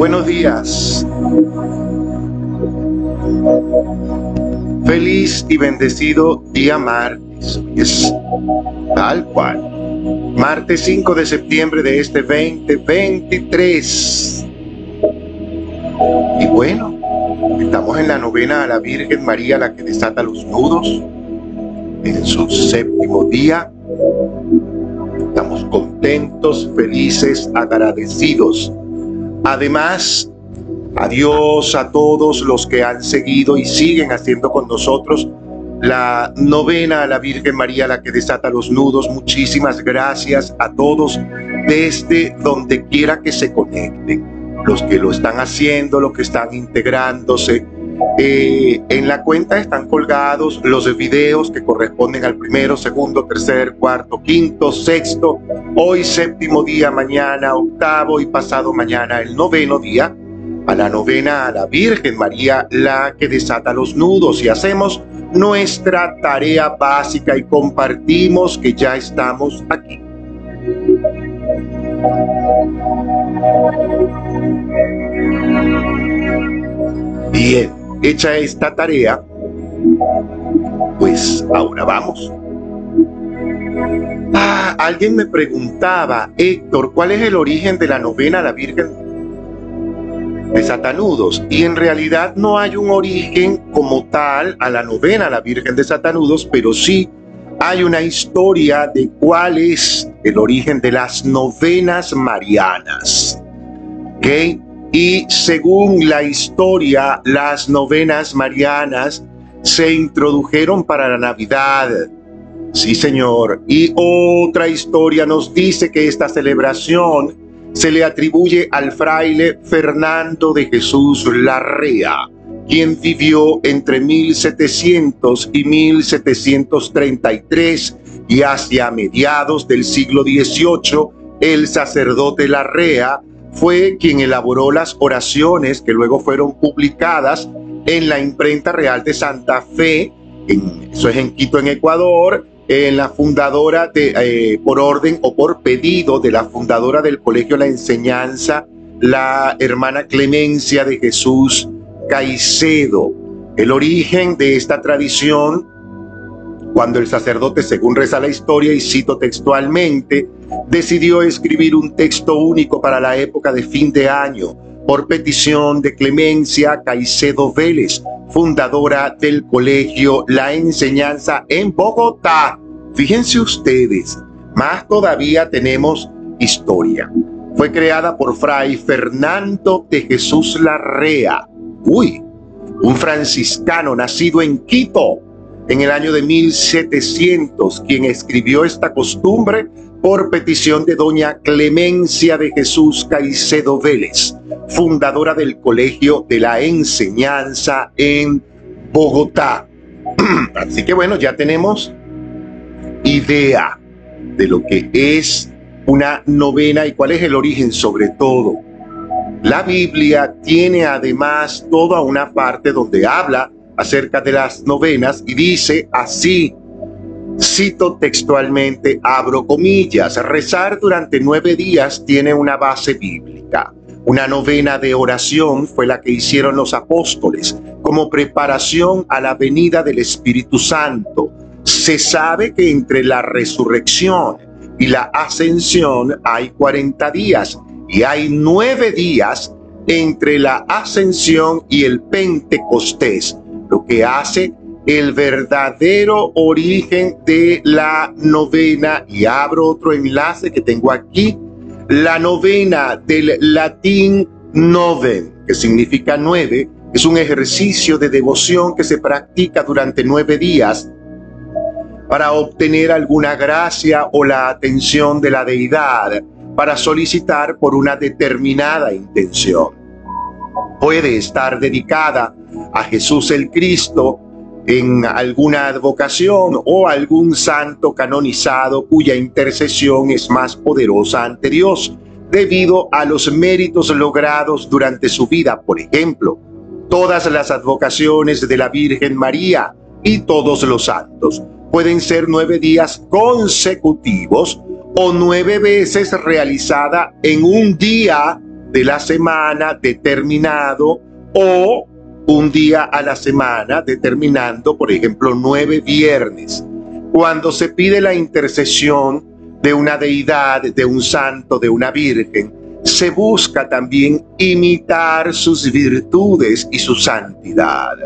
Buenos días. Feliz y bendecido día martes. Es tal cual. Martes 5 de septiembre de este 2023. Y bueno, estamos en la novena a la Virgen María, la que desata los nudos, en su séptimo día. Estamos contentos, felices, agradecidos Además, adiós a todos los que han seguido y siguen haciendo con nosotros la novena a la Virgen María, la que desata los nudos. Muchísimas gracias a todos desde donde quiera que se conecten. Los que lo están haciendo, los que están integrándose, eh, en la cuenta están colgados los videos que corresponden al primero, segundo, tercer, cuarto, quinto, sexto, hoy séptimo día, mañana octavo y pasado mañana el noveno día, a la novena a la Virgen María, la que desata los nudos. Y hacemos nuestra tarea básica y compartimos que ya estamos aquí. Bien, hecha esta tarea, pues ahora vamos. Ah, alguien me preguntaba, Héctor, ¿cuál es el origen de la novena a la Virgen de Satanudos? Y en realidad no hay un origen como tal a la novena a la Virgen de Satanudos, pero sí hay una historia de cuál es el origen de las novenas marianas. ¿Ok? Y según la historia, las novenas marianas se introdujeron para la Navidad. Sí, señor. Y otra historia nos dice que esta celebración se le atribuye al fraile Fernando de Jesús Larrea, quien vivió entre 1700 y 1733 y hacia mediados del siglo XVIII, el sacerdote Larrea fue quien elaboró las oraciones que luego fueron publicadas en la imprenta real de Santa Fe, en, eso es en Quito, en Ecuador, en la fundadora de, eh, por orden o por pedido de la fundadora del Colegio La Enseñanza, la hermana Clemencia de Jesús Caicedo. El origen de esta tradición cuando el sacerdote, según reza la historia y cito textualmente, decidió escribir un texto único para la época de fin de año, por petición de Clemencia Caicedo Vélez, fundadora del colegio La Enseñanza en Bogotá. Fíjense ustedes, más todavía tenemos historia. Fue creada por Fray Fernando de Jesús Larrea. Uy, un franciscano nacido en Quito, en el año de 1700, quien escribió esta costumbre por petición de doña Clemencia de Jesús Caicedo Vélez, fundadora del Colegio de la Enseñanza en Bogotá. Así que bueno, ya tenemos idea de lo que es una novena y cuál es el origen sobre todo. La Biblia tiene además toda una parte donde habla acerca de las novenas y dice así, cito textualmente, abro comillas, rezar durante nueve días tiene una base bíblica. Una novena de oración fue la que hicieron los apóstoles como preparación a la venida del Espíritu Santo. Se sabe que entre la resurrección y la ascensión hay 40 días y hay nueve días entre la ascensión y el Pentecostés lo que hace el verdadero origen de la novena y abro otro enlace que tengo aquí, la novena del latín noven, que significa nueve, es un ejercicio de devoción que se practica durante nueve días para obtener alguna gracia o la atención de la deidad, para solicitar por una determinada intención. Puede estar dedicada a Jesús el Cristo en alguna advocación o algún santo canonizado cuya intercesión es más poderosa ante Dios debido a los méritos logrados durante su vida. Por ejemplo, todas las advocaciones de la Virgen María y todos los santos pueden ser nueve días consecutivos o nueve veces realizada en un día de la semana determinado o un día a la semana determinando, por ejemplo, nueve viernes. Cuando se pide la intercesión de una deidad, de un santo, de una virgen, se busca también imitar sus virtudes y su santidad,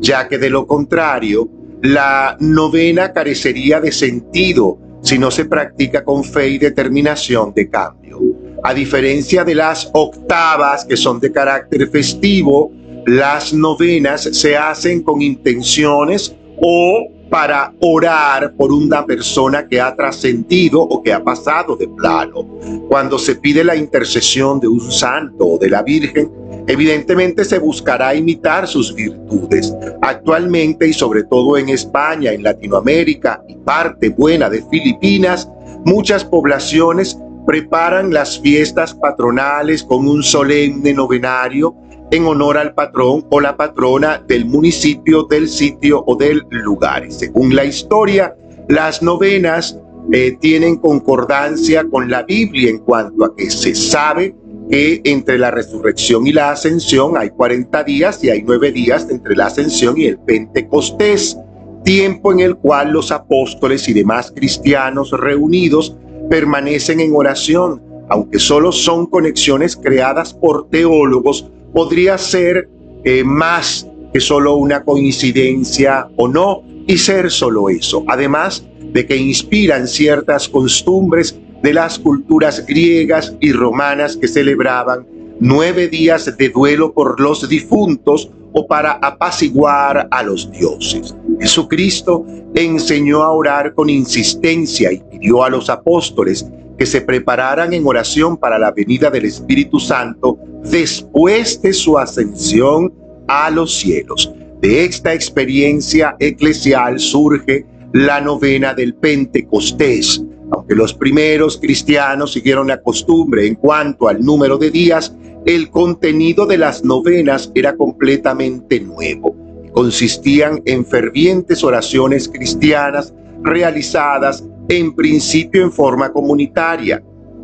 ya que de lo contrario, la novena carecería de sentido si no se practica con fe y determinación de cambio. A diferencia de las octavas, que son de carácter festivo, las novenas se hacen con intenciones o para orar por una persona que ha trascendido o que ha pasado de plano. Cuando se pide la intercesión de un santo o de la Virgen, evidentemente se buscará imitar sus virtudes. Actualmente y sobre todo en España, en Latinoamérica y parte buena de Filipinas, muchas poblaciones preparan las fiestas patronales con un solemne novenario en honor al patrón o la patrona del municipio, del sitio o del lugar. Según la historia, las novenas eh, tienen concordancia con la Biblia en cuanto a que se sabe que entre la resurrección y la ascensión hay 40 días y hay 9 días entre la ascensión y el Pentecostés, tiempo en el cual los apóstoles y demás cristianos reunidos permanecen en oración, aunque solo son conexiones creadas por teólogos podría ser eh, más que solo una coincidencia o no, y ser solo eso, además de que inspiran ciertas costumbres de las culturas griegas y romanas que celebraban nueve días de duelo por los difuntos o para apaciguar a los dioses. Jesucristo enseñó a orar con insistencia y pidió a los apóstoles que se prepararan en oración para la venida del Espíritu Santo después de su ascensión a los cielos. De esta experiencia eclesial surge la novena del Pentecostés. Aunque los primeros cristianos siguieron la costumbre en cuanto al número de días, el contenido de las novenas era completamente nuevo. Consistían en fervientes oraciones cristianas realizadas en principio en forma comunitaria.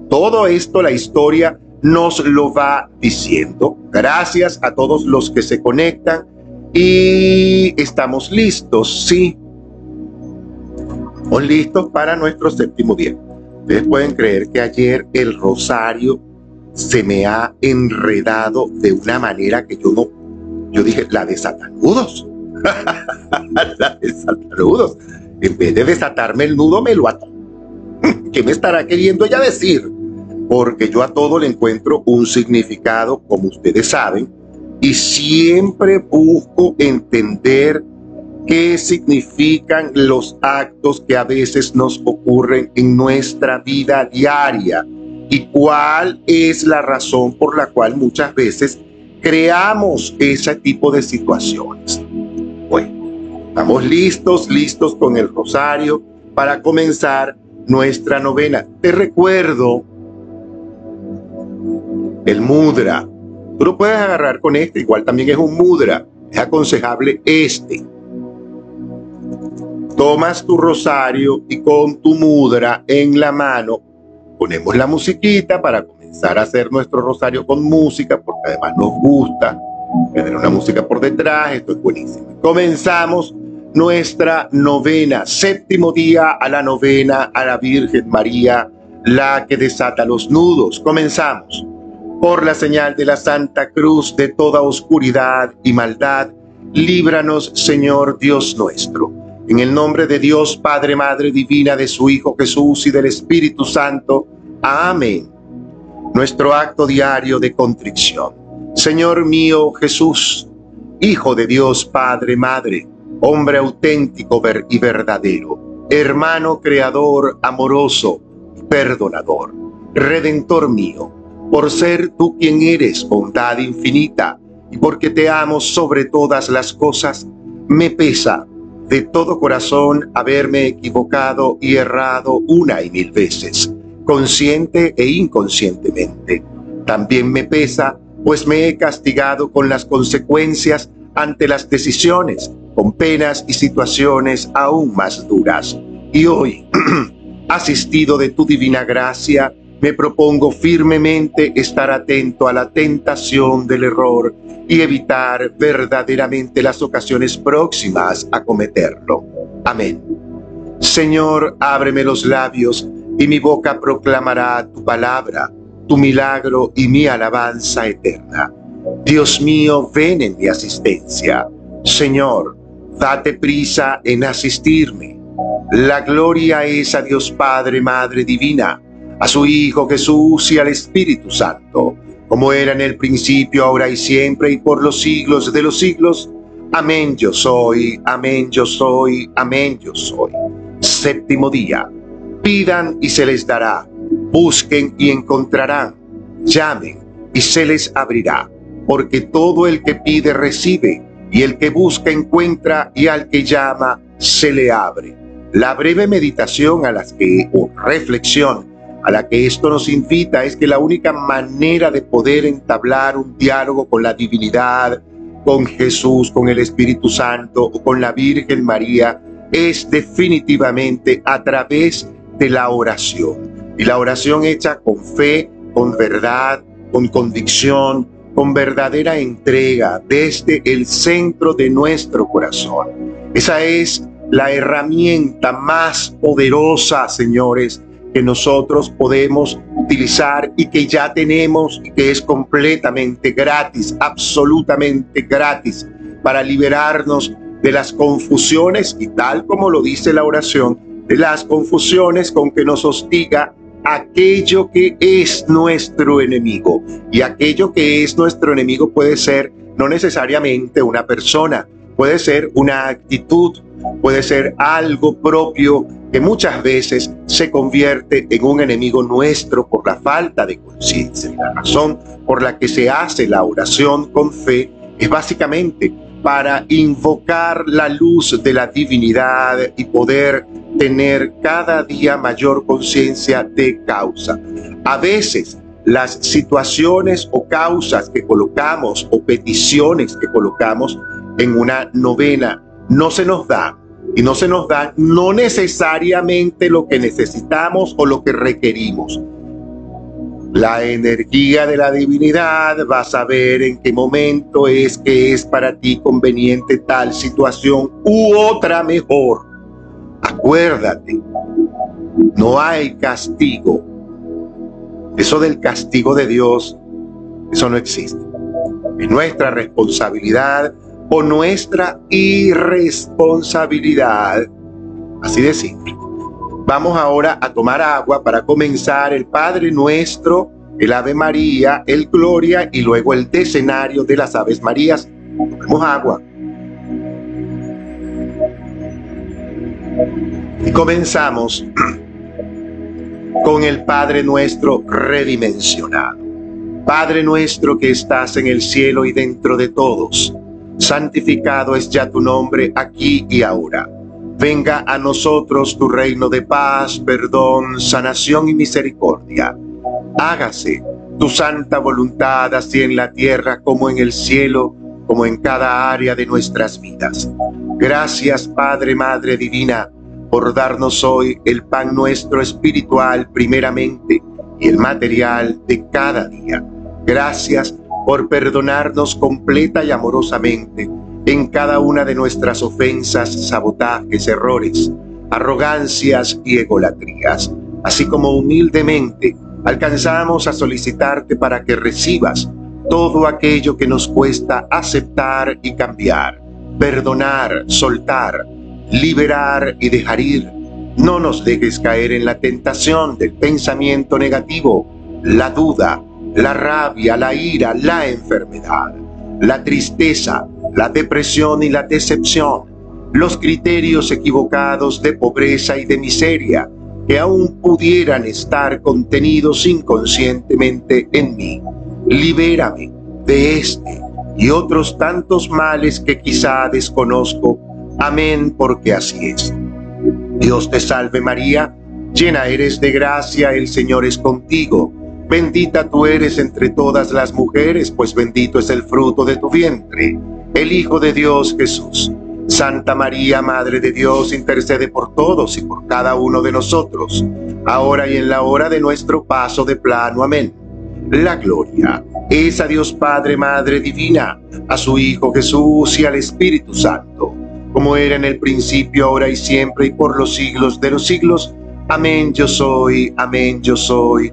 Todo esto la historia nos lo va diciendo. Gracias a todos los que se conectan y estamos listos, sí. Estamos listos para nuestro séptimo día. Ustedes pueden creer que ayer el rosario se me ha enredado de una manera que yo no, yo dije, la de satanudos. la de satanudos. En vez de desatarme el nudo, me lo ató. ¿Qué me estará queriendo ella decir? Porque yo a todo le encuentro un significado, como ustedes saben, y siempre busco entender qué significan los actos que a veces nos ocurren en nuestra vida diaria y cuál es la razón por la cual muchas veces creamos ese tipo de situaciones. Estamos listos, listos con el rosario para comenzar nuestra novena. Te recuerdo el mudra. Tú lo puedes agarrar con este, igual también es un mudra. Es aconsejable este. Tomas tu rosario y con tu mudra en la mano ponemos la musiquita para comenzar a hacer nuestro rosario con música, porque además nos gusta tener una música por detrás. Esto es buenísimo. Comenzamos nuestra novena, séptimo día a la novena a la Virgen María, la que desata los nudos. Comenzamos. Por la señal de la Santa Cruz de toda oscuridad y maldad, líbranos, Señor Dios nuestro. En el nombre de Dios, Padre, Madre Divina, de su Hijo Jesús y del Espíritu Santo. Amén. Nuestro acto diario de contrición. Señor mío Jesús, Hijo de Dios, Padre, Madre, hombre auténtico y verdadero, hermano creador, amoroso, perdonador, redentor mío, por ser tú quien eres, bondad infinita, y porque te amo sobre todas las cosas, me pesa de todo corazón haberme equivocado y errado una y mil veces, consciente e inconscientemente. También me pesa, pues me he castigado con las consecuencias ante las decisiones, con penas y situaciones aún más duras. Y hoy, asistido de tu divina gracia, me propongo firmemente estar atento a la tentación del error y evitar verdaderamente las ocasiones próximas a cometerlo. Amén. Señor, ábreme los labios y mi boca proclamará tu palabra, tu milagro y mi alabanza eterna. Dios mío, ven en mi asistencia. Señor, date prisa en asistirme. La gloria es a Dios Padre, Madre Divina a su Hijo Jesús y al Espíritu Santo, como era en el principio, ahora y siempre, y por los siglos de los siglos. Amén yo soy, amén yo soy, amén yo soy. Séptimo día. Pidan y se les dará. Busquen y encontrarán. Llamen y se les abrirá. Porque todo el que pide recibe, y el que busca encuentra, y al que llama se le abre. La breve meditación a las que, o reflexión a la que esto nos invita es que la única manera de poder entablar un diálogo con la divinidad, con Jesús, con el Espíritu Santo o con la Virgen María es definitivamente a través de la oración. Y la oración hecha con fe, con verdad, con convicción, con verdadera entrega desde el centro de nuestro corazón. Esa es la herramienta más poderosa, señores, que nosotros podemos utilizar y que ya tenemos y que es completamente gratis, absolutamente gratis, para liberarnos de las confusiones y tal como lo dice la oración, de las confusiones con que nos hostiga aquello que es nuestro enemigo. Y aquello que es nuestro enemigo puede ser no necesariamente una persona, puede ser una actitud, puede ser algo propio que muchas veces se convierte en un enemigo nuestro por la falta de conciencia. La razón por la que se hace la oración con fe es básicamente para invocar la luz de la divinidad y poder tener cada día mayor conciencia de causa. A veces las situaciones o causas que colocamos o peticiones que colocamos en una novena no se nos da y no se nos da no necesariamente lo que necesitamos o lo que requerimos. La energía de la divinidad va a saber en qué momento es que es para ti conveniente tal situación u otra mejor. Acuérdate, no hay castigo. Eso del castigo de Dios, eso no existe. Es nuestra responsabilidad o nuestra irresponsabilidad. Así de simple. Vamos ahora a tomar agua para comenzar el Padre Nuestro, el Ave María, el Gloria y luego el decenario de las Aves Marías. Tomemos agua. Y comenzamos con el Padre Nuestro redimensionado. Padre nuestro que estás en el cielo y dentro de todos santificado es ya tu nombre aquí y ahora. Venga a nosotros tu reino de paz, perdón, sanación y misericordia. Hágase tu santa voluntad así en la tierra como en el cielo, como en cada área de nuestras vidas. Gracias Padre, Madre Divina, por darnos hoy el pan nuestro espiritual primeramente y el material de cada día. Gracias por perdonarnos completa y amorosamente en cada una de nuestras ofensas, sabotajes, errores, arrogancias y egolatrías, así como humildemente alcanzamos a solicitarte para que recibas todo aquello que nos cuesta aceptar y cambiar. perdonar, soltar, liberar y dejar ir. No nos dejes caer en la tentación del pensamiento negativo, la duda, la rabia, la ira, la enfermedad, la tristeza, la depresión y la decepción, los criterios equivocados de pobreza y de miseria que aún pudieran estar contenidos inconscientemente en mí. Libérame de este y otros tantos males que quizá desconozco. Amén, porque así es. Dios te salve María, llena eres de gracia, el Señor es contigo. Bendita tú eres entre todas las mujeres, pues bendito es el fruto de tu vientre, el Hijo de Dios Jesús. Santa María, Madre de Dios, intercede por todos y por cada uno de nosotros, ahora y en la hora de nuestro paso de plano. Amén. La gloria es a Dios Padre, Madre Divina, a su Hijo Jesús y al Espíritu Santo, como era en el principio, ahora y siempre, y por los siglos de los siglos. Amén yo soy, amén yo soy,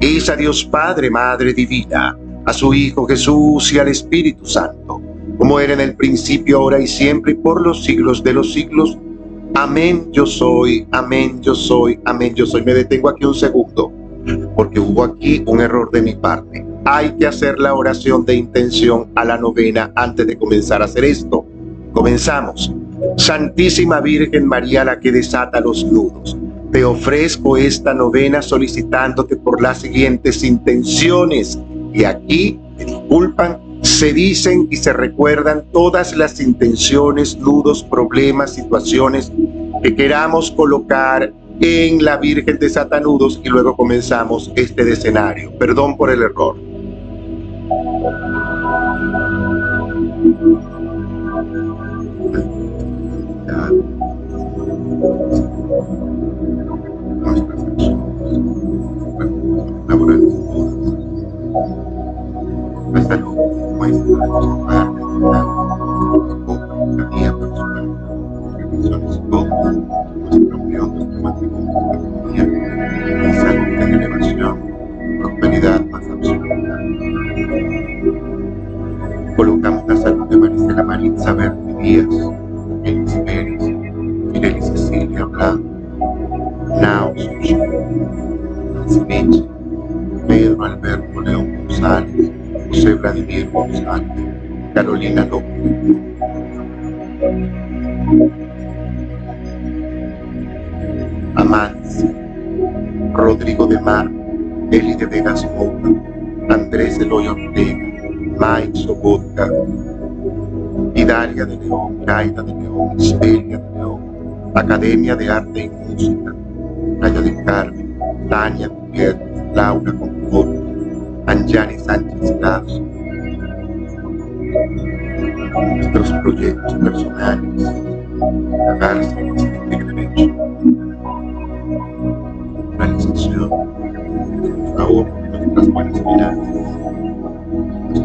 es a Dios Padre, Madre Divina, a su Hijo Jesús y al Espíritu Santo como era en el principio, ahora y siempre, y por los siglos de los siglos. Amén, yo soy, amén, yo soy, amén, yo soy. Me detengo aquí un segundo, porque hubo aquí un error de mi parte. Hay que hacer la oración de intención a la novena antes de comenzar a hacer esto. Comenzamos. Santísima Virgen María, la que desata los nudos, te ofrezco esta novena solicitándote por las siguientes intenciones. Y aquí me disculpan se dicen y se recuerdan todas las intenciones, nudos, problemas, situaciones que queramos colocar en la Virgen de Satanudos y luego comenzamos este escenario. Perdón por el error. Mike Sobotka, Hidalia de León, Gaida de León, Estelia de León, Academia de Arte y Música, Playa del Carmen, Tania Gutiérrez, Laura Concord, Anjani Sánchez Lazo, nuestros proyectos personales, pagarse de derecho, realización, favor, nuestras buenas finanzas,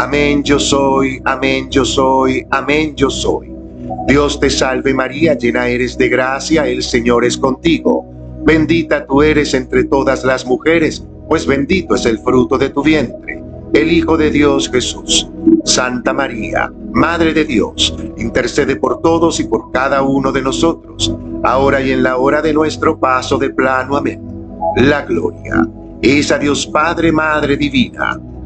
Amén yo soy, amén yo soy, amén yo soy. Dios te salve María, llena eres de gracia, el Señor es contigo. Bendita tú eres entre todas las mujeres, pues bendito es el fruto de tu vientre, el Hijo de Dios Jesús. Santa María, Madre de Dios, intercede por todos y por cada uno de nosotros, ahora y en la hora de nuestro paso de plano. Amén. La gloria es a Dios Padre, Madre Divina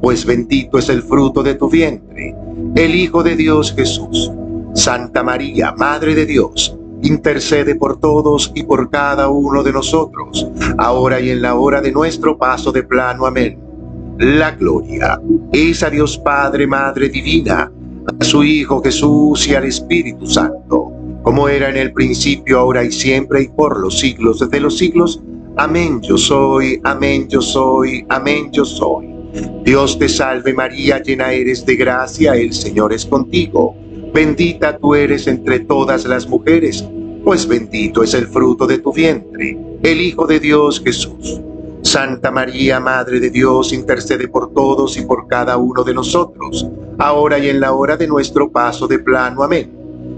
pues bendito es el fruto de tu vientre, el Hijo de Dios Jesús. Santa María, Madre de Dios, intercede por todos y por cada uno de nosotros, ahora y en la hora de nuestro paso de plano. Amén. La gloria es a Dios Padre, Madre Divina, a su Hijo Jesús y al Espíritu Santo, como era en el principio, ahora y siempre, y por los siglos de los siglos. Amén yo soy, amén yo soy, amén yo soy. Dios te salve María, llena eres de gracia, el Señor es contigo. Bendita tú eres entre todas las mujeres, pues bendito es el fruto de tu vientre, el Hijo de Dios Jesús. Santa María, Madre de Dios, intercede por todos y por cada uno de nosotros, ahora y en la hora de nuestro paso de plano. Amén.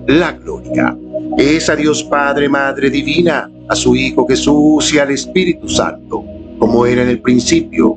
La gloria es a Dios Padre, Madre Divina, a su Hijo Jesús y al Espíritu Santo, como era en el principio,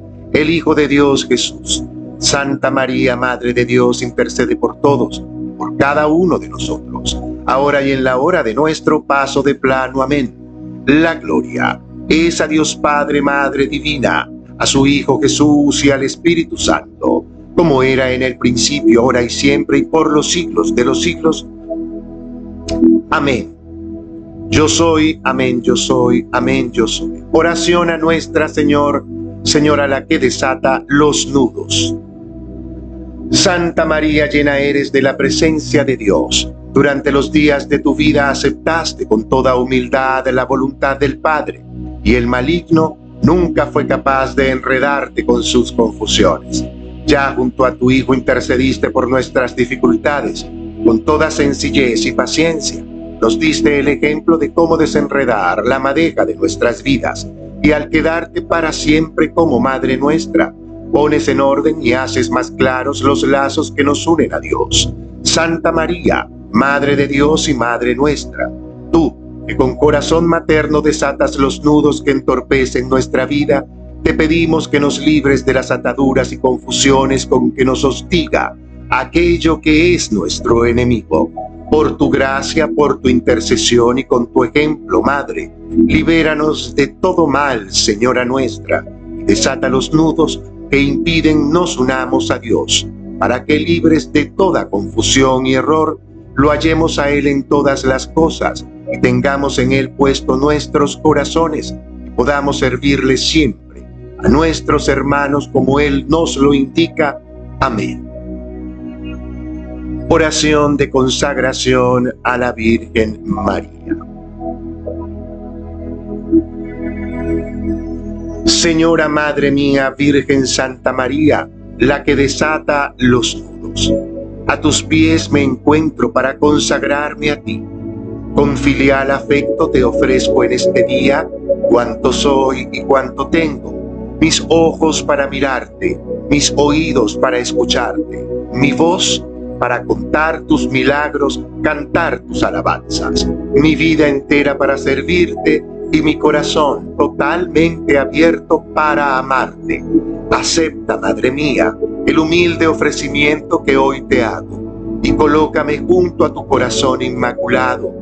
el Hijo de Dios Jesús. Santa María, Madre de Dios, intercede por todos, por cada uno de nosotros, ahora y en la hora de nuestro paso de plano. Amén. La gloria es a Dios Padre, Madre Divina, a su Hijo Jesús y al Espíritu Santo como era en el principio, ahora y siempre, y por los siglos de los siglos. Amén. Yo soy, amén, yo soy, amén, yo soy. Oración a nuestra Señor, Señora la que desata los nudos. Santa María, llena eres de la presencia de Dios. Durante los días de tu vida aceptaste con toda humildad la voluntad del Padre, y el maligno nunca fue capaz de enredarte con sus confusiones. Ya junto a tu Hijo intercediste por nuestras dificultades, con toda sencillez y paciencia. Nos diste el ejemplo de cómo desenredar la madeja de nuestras vidas, y al quedarte para siempre como Madre nuestra, pones en orden y haces más claros los lazos que nos unen a Dios. Santa María, Madre de Dios y Madre nuestra, tú, que con corazón materno desatas los nudos que entorpecen nuestra vida, te pedimos que nos libres de las ataduras y confusiones con que nos hostiga aquello que es nuestro enemigo. Por tu gracia, por tu intercesión y con tu ejemplo, Madre, libéranos de todo mal, Señora nuestra, y desata los nudos que impiden nos unamos a Dios, para que libres de toda confusión y error, lo hallemos a Él en todas las cosas y tengamos en Él puesto nuestros corazones y podamos servirle siempre a nuestros hermanos como Él nos lo indica. Amén. Oración de consagración a la Virgen María. Señora Madre mía, Virgen Santa María, la que desata los nudos. A tus pies me encuentro para consagrarme a ti. Con filial afecto te ofrezco en este día cuanto soy y cuanto tengo. Mis ojos para mirarte, mis oídos para escucharte, mi voz para contar tus milagros, cantar tus alabanzas, mi vida entera para servirte y mi corazón totalmente abierto para amarte. Acepta, Madre mía, el humilde ofrecimiento que hoy te hago y colócame junto a tu corazón inmaculado,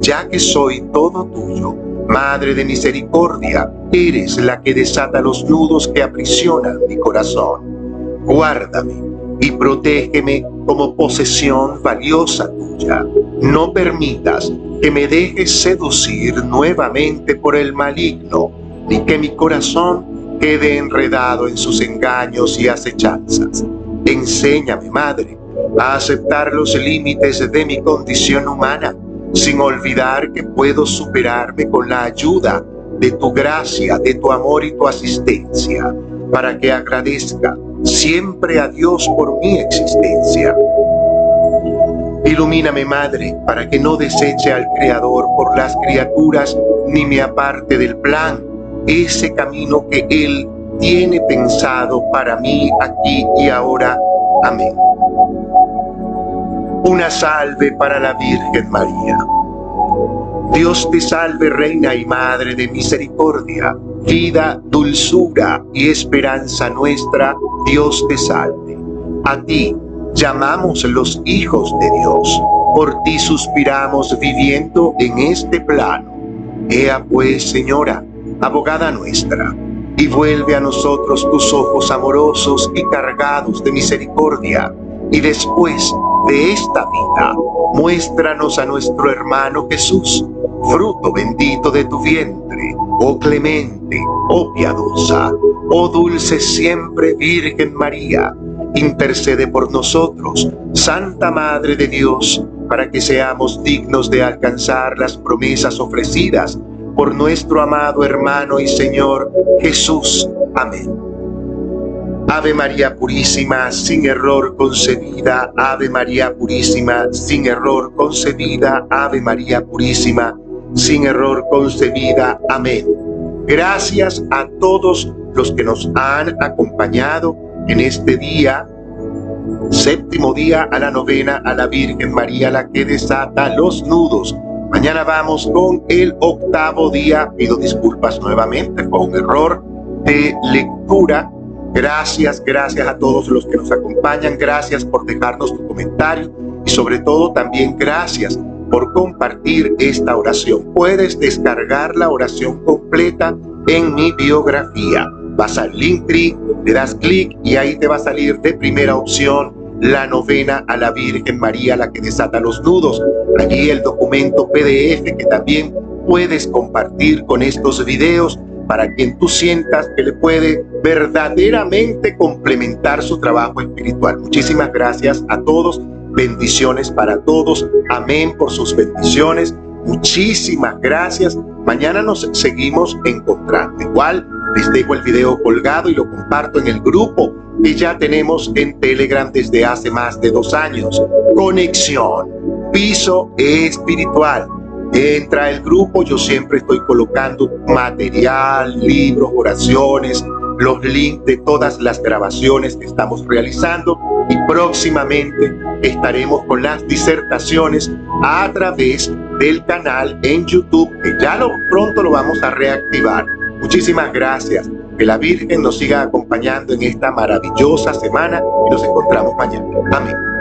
ya que soy todo tuyo. Madre de misericordia, eres la que desata los nudos que aprisionan mi corazón. Guárdame y protégeme como posesión valiosa tuya. No permitas que me dejes seducir nuevamente por el maligno, ni que mi corazón quede enredado en sus engaños y acechanzas. Enséñame, Madre, a aceptar los límites de mi condición humana, sin olvidar que puedo superarme con la ayuda de tu gracia, de tu amor y tu asistencia, para que agradezca siempre a Dios por mi existencia Ilumíname, Madre, para que no deseche al Creador por las criaturas, ni me aparte del plan, ese camino que Él tiene pensado para mí aquí y ahora. Amén. Una salve para la Virgen María. Dios te salve, Reina y Madre de Misericordia, vida, dulzura y esperanza nuestra, Dios te salve. A ti, llamamos los hijos de Dios. Por ti suspiramos viviendo en este plano. Ea pues, Señora, abogada nuestra, y vuelve a nosotros tus ojos amorosos y cargados de misericordia, y después de esta vida, muéstranos a nuestro hermano Jesús, fruto bendito de tu vientre, oh clemente, oh piadosa, oh dulce siempre Virgen María intercede por nosotros, Santa Madre de Dios, para que seamos dignos de alcanzar las promesas ofrecidas por nuestro amado hermano y Señor Jesús. Amén. Ave María Purísima, sin error concebida, Ave María Purísima, sin error concebida, Ave María Purísima, sin error concebida. Amén. Gracias a todos los que nos han acompañado en este día, séptimo día a la novena a la Virgen María, la que desata los nudos. Mañana vamos con el octavo día. Pido disculpas nuevamente, fue un error de lectura. Gracias, gracias a todos los que nos acompañan. Gracias por dejarnos tu comentario y sobre todo también gracias por compartir esta oración. Puedes descargar la oración completa en mi biografía. Vas al Linktree le das clic y ahí te va a salir de primera opción la novena a la Virgen María, la que desata los nudos. Allí el documento PDF que también puedes compartir con estos videos para quien tú sientas que le puede verdaderamente complementar su trabajo espiritual. Muchísimas gracias a todos. Bendiciones para todos. Amén por sus bendiciones. Muchísimas gracias. Mañana nos seguimos encontrando. Igual les dejo el video colgado y lo comparto en el grupo que ya tenemos en Telegram desde hace más de dos años. Conexión, piso espiritual. Entra el grupo, yo siempre estoy colocando material, libros, oraciones, los links de todas las grabaciones que estamos realizando y próximamente estaremos con las disertaciones a través del canal en YouTube que ya lo, pronto lo vamos a reactivar. Muchísimas gracias. Que la Virgen nos siga acompañando en esta maravillosa semana y nos encontramos mañana. Amén.